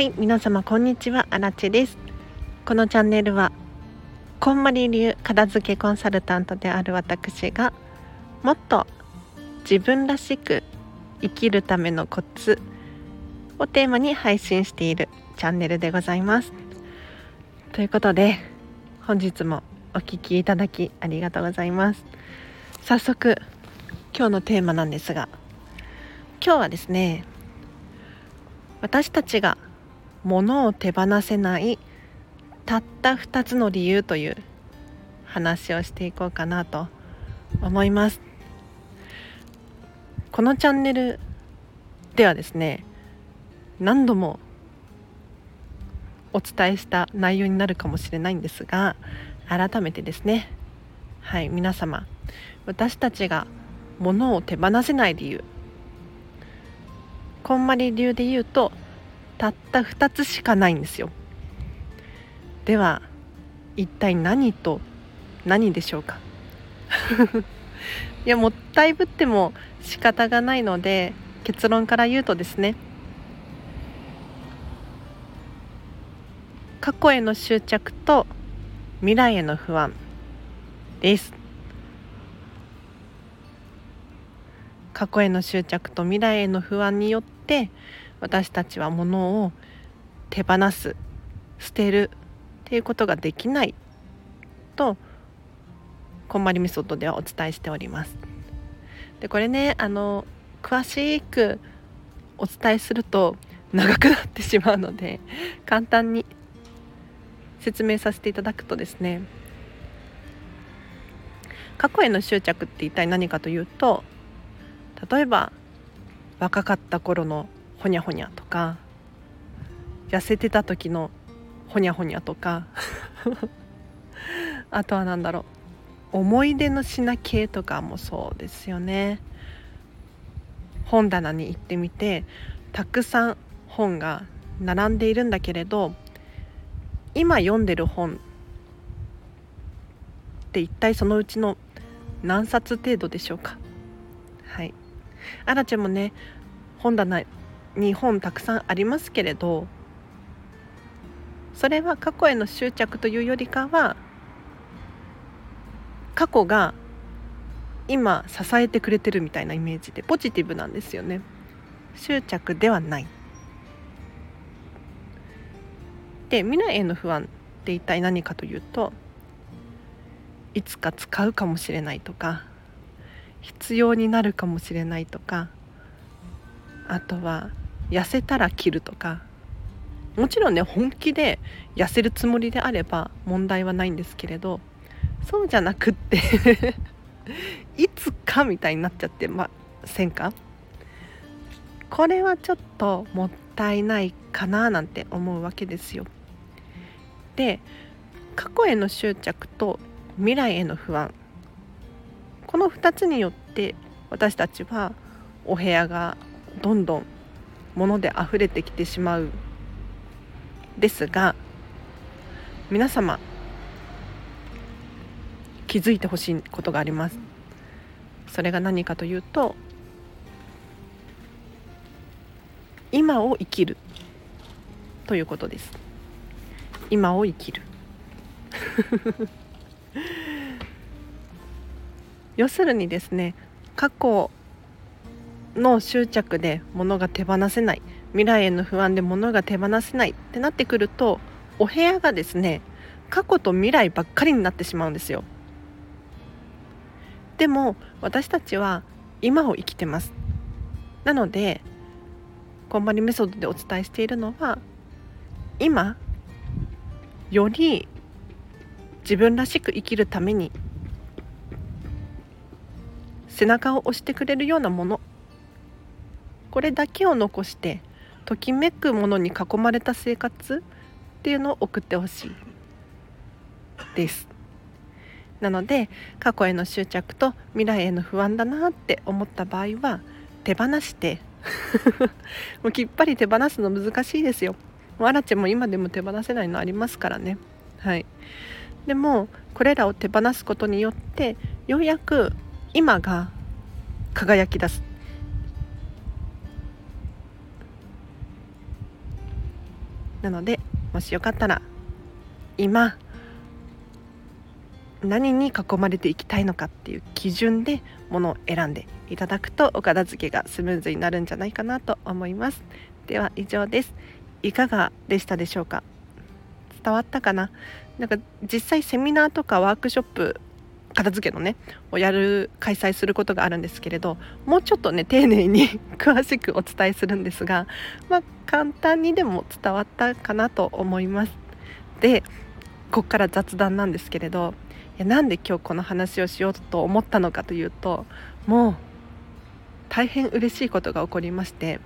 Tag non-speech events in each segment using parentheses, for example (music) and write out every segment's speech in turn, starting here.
はい皆様こんにちは。アラです。このチャンネルはこんまり流片付けコンサルタントである私がもっと自分らしく生きるためのコツをテーマに配信しているチャンネルでございます。ということで本日もお聴きいただきありがとうございます。早速今日のテーマなんですが今日はですね私たちが物を手放せないたった2つの理由という話をしていこうかなと思います。このチャンネルではですね何度もお伝えした内容になるかもしれないんですが改めてですねはい皆様私たちが物を手放せない理由こんまり流で言うとたった2つしかないんですよ。では一体何と何でしょうか？(laughs) いやもったいぶっても仕方がないので結論から言うとですね過去への執着と未来への不安です。過去への執着と未来への不安によって私たちは物を手放す捨てるっていうことができないとこんまりメソッドではお伝えしております。でこれねあの詳しくお伝えすると長くなってしまうので簡単に説明させていただくとですね過去への執着って一体何かというと例えば若かった頃のほにゃほにゃとか痩せてた時のほにゃほにゃとか。(laughs) あとは何だろう思い出の品系とかもそうですよね。本棚に行ってみてたくさん本が並んでいるんだけれど今読んでる本って一体そのうちの何冊程度でしょうか。はい。あらちゃんもね本棚に本たくさんありますけれどそれは過去への執着というよりかは過去が今支えてくれてるみたいなイメージでポジティブなんですよね。執着ではない。で未来への不安って一体何かというといつか使うかもしれないとか必要になるかもしれないとかあとは痩せたら切るとか。もちろんね本気で痩せるつもりであれば問題はないんですけれどそうじゃなくって (laughs) いつかみたいになっちゃってませんか？これはちょっともったいないかななんて思うわけですよ。で過去への執着と未来への不安。この2つによって私たちはお部屋がどんどん物で溢れてきてしまうですが皆様気づいてほしいことがあります。それが何かというと今を生きるということです。今を生きる。(laughs) 要するにですね過去の執着で物が手放せない。未来への不安で物が手放せないってなってくるとお部屋がですね過去と未来ばっかりになってしまうんですよ。でも私たちは今を生きてます。なのでこんばりメソッドでお伝えしているのは今より自分らしく生きるために背中を押してくれるようなものこれだけを残してときめくものに囲まれた生活っていうのを送ってほしいです。なので過去への執着と未来への不安だなって思った場合は手放して (laughs) もうきっぱり手放すの難しいですよ。もうアラチェも今でも手放せないのありますからね。はい。でもこれらを手放すことによってようやく今が輝き出す。なのでもしよかったら今何に囲まれていきたいのかっていう基準でものを選んでいただくとお片付けがスムーズになるんじゃないかなと思います。では以上です。いかがでしたでしょうか？伝わったかな？なんか実際セミナーとかワークショップ片付けのねをやる開催することがあるんですけれどもうちょっとね丁寧に (laughs) 詳しくお伝えするんですがまあ簡単にでも伝わったかなと思います。でここから雑談なんですけれどいやなんで今日この話をしようと思ったのかというともう大変嬉しいことが起こりまして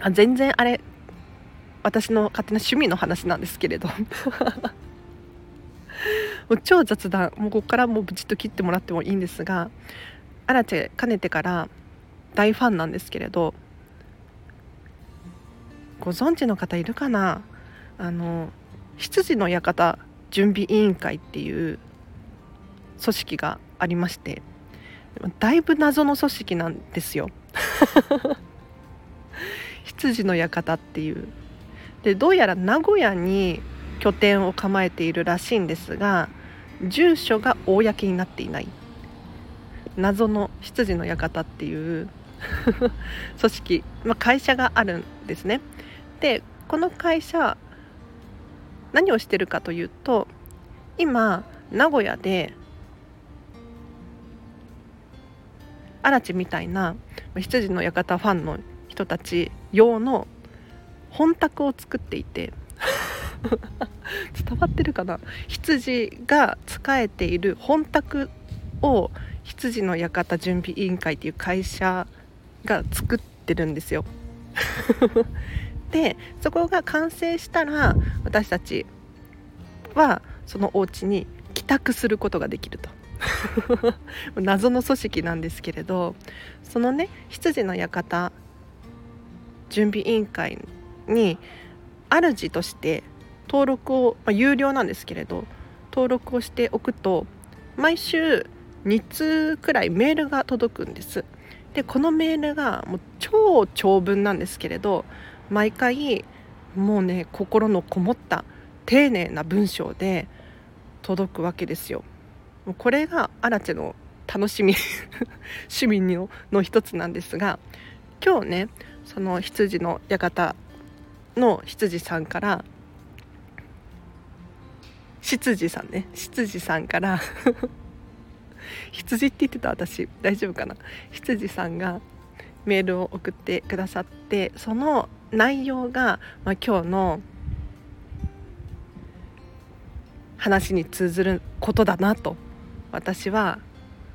あ全然あれ私の勝手な趣味の話なんですけれど。もう超雑談。もうここからもうブチッと切ってもらってもいいんですがアラチェかねてから大ファンなんですけれどご存知の方いるかな？あの羊の館準備委員会っていう組織がありましてだいぶ謎の組織なんですよ。(laughs) 羊の館っていう。でどうやら名古屋に拠点を構えているらしいんですが住所が公になっていない謎の羊の館っていう (laughs) 組織、まあ、会社があるんですね。でこの会社何をしてるかというと今名古屋で荒地みたいな羊の館ファンの人たち用の本宅を作っていて伝わってるかな？羊が仕えている本宅を羊の館準備委員会っていう会社が作ってるんですよ。(laughs) でそこが完成したら私たちはそのお家に帰宅することができると (laughs) 謎の組織なんですけれどそのね羊の館準備委員会に主として登録を、まあ、有料なんですけれど登録をしておくと毎週2通くらいメールが届くんです。でこのメールがもう超長文なんですけれど毎回もうね心のこもった丁寧な文章で届くわけですよ。もうこれがアラチェの楽しみ趣味のの一つなんですが今日ねその羊の館の羊さんから執事さんね。執事さんから (laughs) 羊って言ってた私。大丈夫かな。羊さんがメールを送ってくださってその内容が、まあ、今日の話に通ずることだなと私は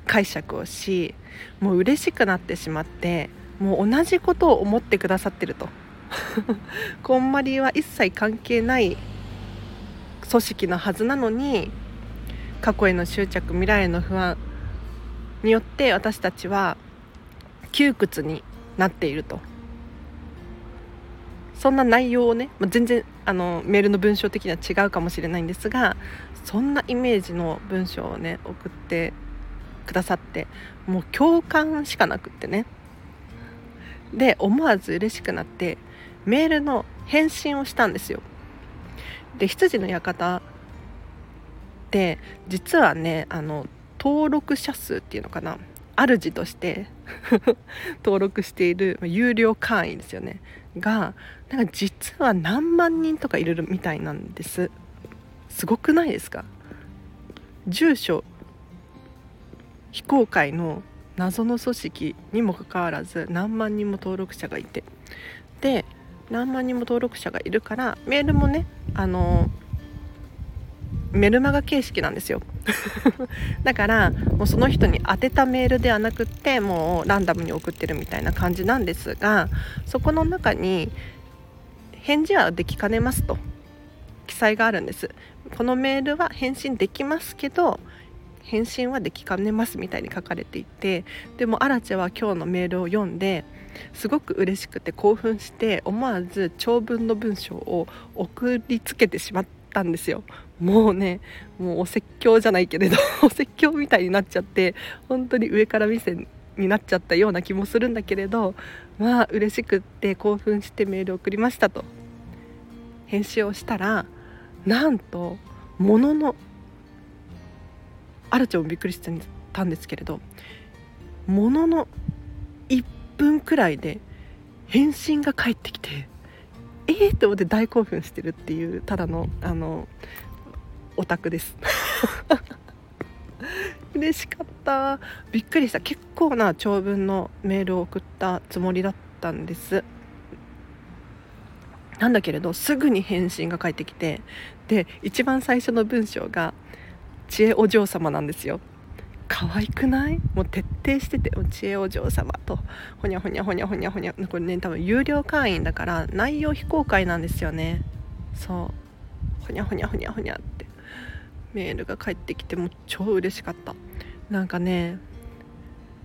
解釈をしもう嬉しくなってしまってもう同じことを思ってくださってると。(laughs) こんまりは一切関係ない組織のはずなのに過去への執着未来への不安によって私たちは窮屈になっていると。そんな内容をね、まあ、全然あのメールの文章的には違うかもしれないんですがそんなイメージの文章をね送ってくださってもう共感しかなくってね。で思わず嬉しくなってメールの返信をしたんですよ。で羊の館って実はねあの登録者数っていうのかな主として (laughs) 登録している有料会員ですよね。がなんか実は何万人とかいるみたいなんです。すごくないですか？住所非公開の謎の組織にもかかわらず何万人も登録者がいて。で何万人も登録者がいるからメールもねあのメルマガ形式なんですよ。(laughs) だからもうその人に宛てたメールではなくってもうランダムに送ってるみたいな感じなんですがそこの中に返事はできかねますと。記載があるんです。このメールは返信できますけど返信はできかねますみたいに書かれていてでもアラチェは今日のメールを読んですごく嬉しくて興奮して思わず長文の文章を送りつけてしまったんですよ。もうねもうお説教じゃないけれど (laughs) お説教みたいになっちゃって本当に上から目線になっちゃったような気もするんだけれどまあ嬉しくって興奮してメール送りましたと。編集をしたらなんともののあらちゃんもびっくりしたんですけれどものの分くらいで返信が返ってきてえーって思って大興奮してるっていうただのあのオタクです。(laughs) 嬉しかった。びっくりした。結構な長文のメールを送ったつもりだったんです。なんだけれどすぐに返信が返ってきてで一番最初の文章が「知恵お嬢様」なんですよ。可愛くない？もう徹底してて知恵お嬢様と。ほにゃほにゃほにゃほにゃほにゃ。これね多分有料会員だから内容非公開なんですよね。そう。ほにゃほにゃほにゃほにゃって。メールが返ってきても超嬉しかった。なんかね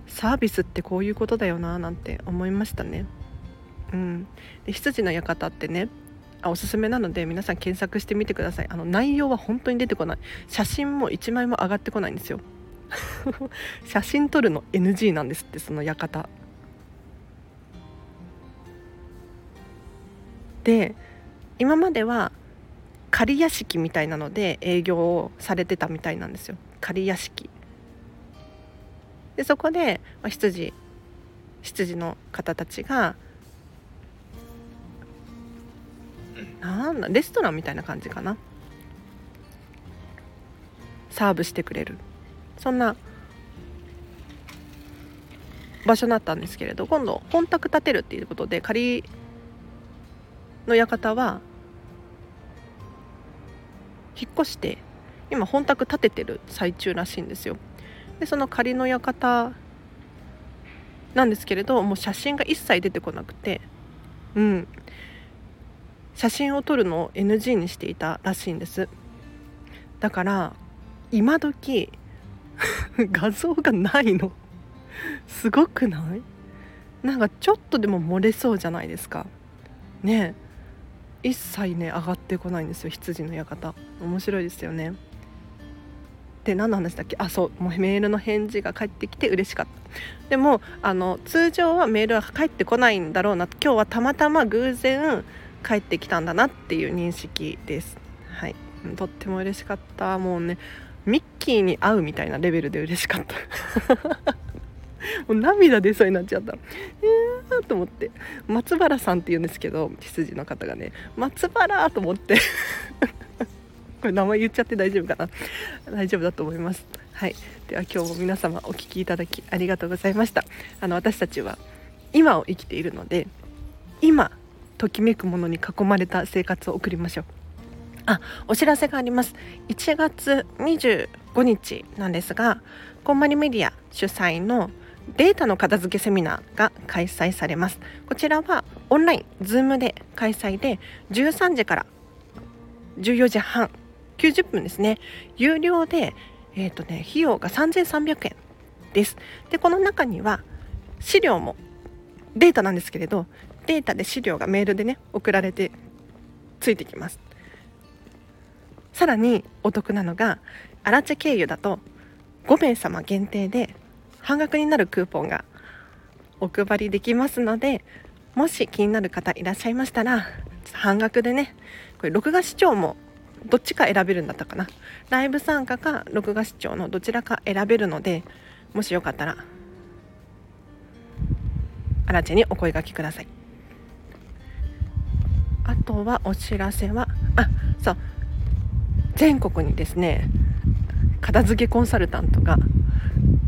サービスってこういうことだよななんて思いましたね。うん。で羊の館ってねあおすすめなので皆さん検索してみてください。あの内容は本当に出てこない。写真も1枚も上がってこないんですよ。(laughs) 写真撮るの NG なんですってその館。で今までは仮屋敷みたいなので営業をされてたみたいなんですよ。仮屋敷。でそこで、まあ、羊羊の方たちがなんだレストランみたいな感じかな。サーブしてくれる。そんな場所だったんですけれど今度本宅建てるっていうことで仮の館は引っ越して今本宅建ててる最中らしいんですよ。でその仮の館なんですけれどもう写真が一切出てこなくてうん。写真を撮るのを NG にしていたらしいんです。だから今時 (laughs) 画像がないの？すごくない？なんかちょっとでも漏れそうじゃないですか。ね一切ね上がってこないんですよ羊の館。面白いですよね。で何の話だっけ？あそう。もうメールの返事が返ってきて嬉しかった。でもあの通常はメールは返ってこないんだろうな。今日はたまたま偶然帰ってきたんだなっていう認識です。はい。とっても嬉しかった。もうねミッキーに会うみたいなレベルで嬉しかった。もう涙出そうになっちゃったえーと思って。松原さんって言うんですけど羊の方がね。松原と思って。これ名前言っちゃって大丈夫かな。大丈夫だと思います。はい。では今日も皆様お聴きいただきありがとうございました。あの私たちは今を生きているので今ときめくものに囲まれた生活を送りましょう。あお知らせがあります。1月25日なんですがこんまりメディア主催のデータの片付けセミナーが開催されます。こちらはオンライン Zoom で開催で13時から14時半90分ですね。有料でえっ、ー、とね費用が3300円です。でこの中には資料もデータなんですけれどデータで資料がメールでね送られてついてきます。さらにお得なのがアラチェ経由だと5名様限定で半額になるクーポンがお配りできますのでもし気になる方いらっしゃいましたら半額でねこれ録画視聴もどっちか選べるんだったかな。ライブ参加か録画視聴のどちらか選べるのでもしよかったらアラチェにお声がけください。あとはお知らせはあそう全国にですね片付けコンサルタントが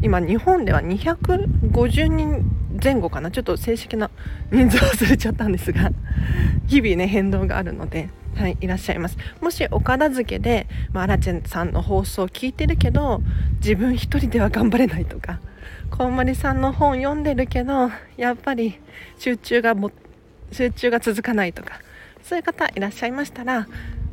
今日本では250人前後かなちょっと正式な人数忘れちゃったんですが日々ね変動があるので、はい、いらっしゃいます。もしお片付けで、まあ、アラチェンさんの放送を聞いてるけど自分一人では頑張れないとかこんまりさんの本読んでるけどやっぱり集中がも集中が続かないとかそういう方いらっしゃいましたら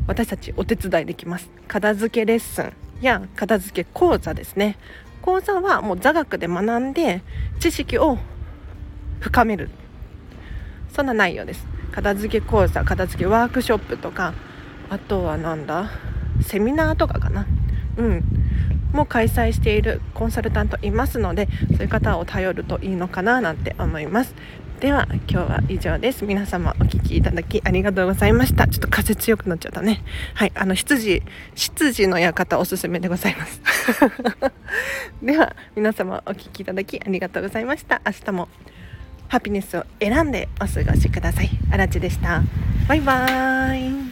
私たちお手伝いできます。片付けレッスンや片付け講座ですね。講座はもう座学で学んで知識を深める。そんな内容です。片付け講座片付けワークショップとかあとはなんだセミナーとかかな。うん。も開催しているコンサルタントいますのでそういう方を頼るといいのかななんて思います。では今日は以上です。皆様お聴きいただきありがとうございました。ちょっと風強くなっちゃったね。はいあの羊羊の館おすすめでございます。(laughs) では皆様お聴きいただきありがとうございました。明日もハピネスを選んでお過ごしください。あらちでした。バイバーイ。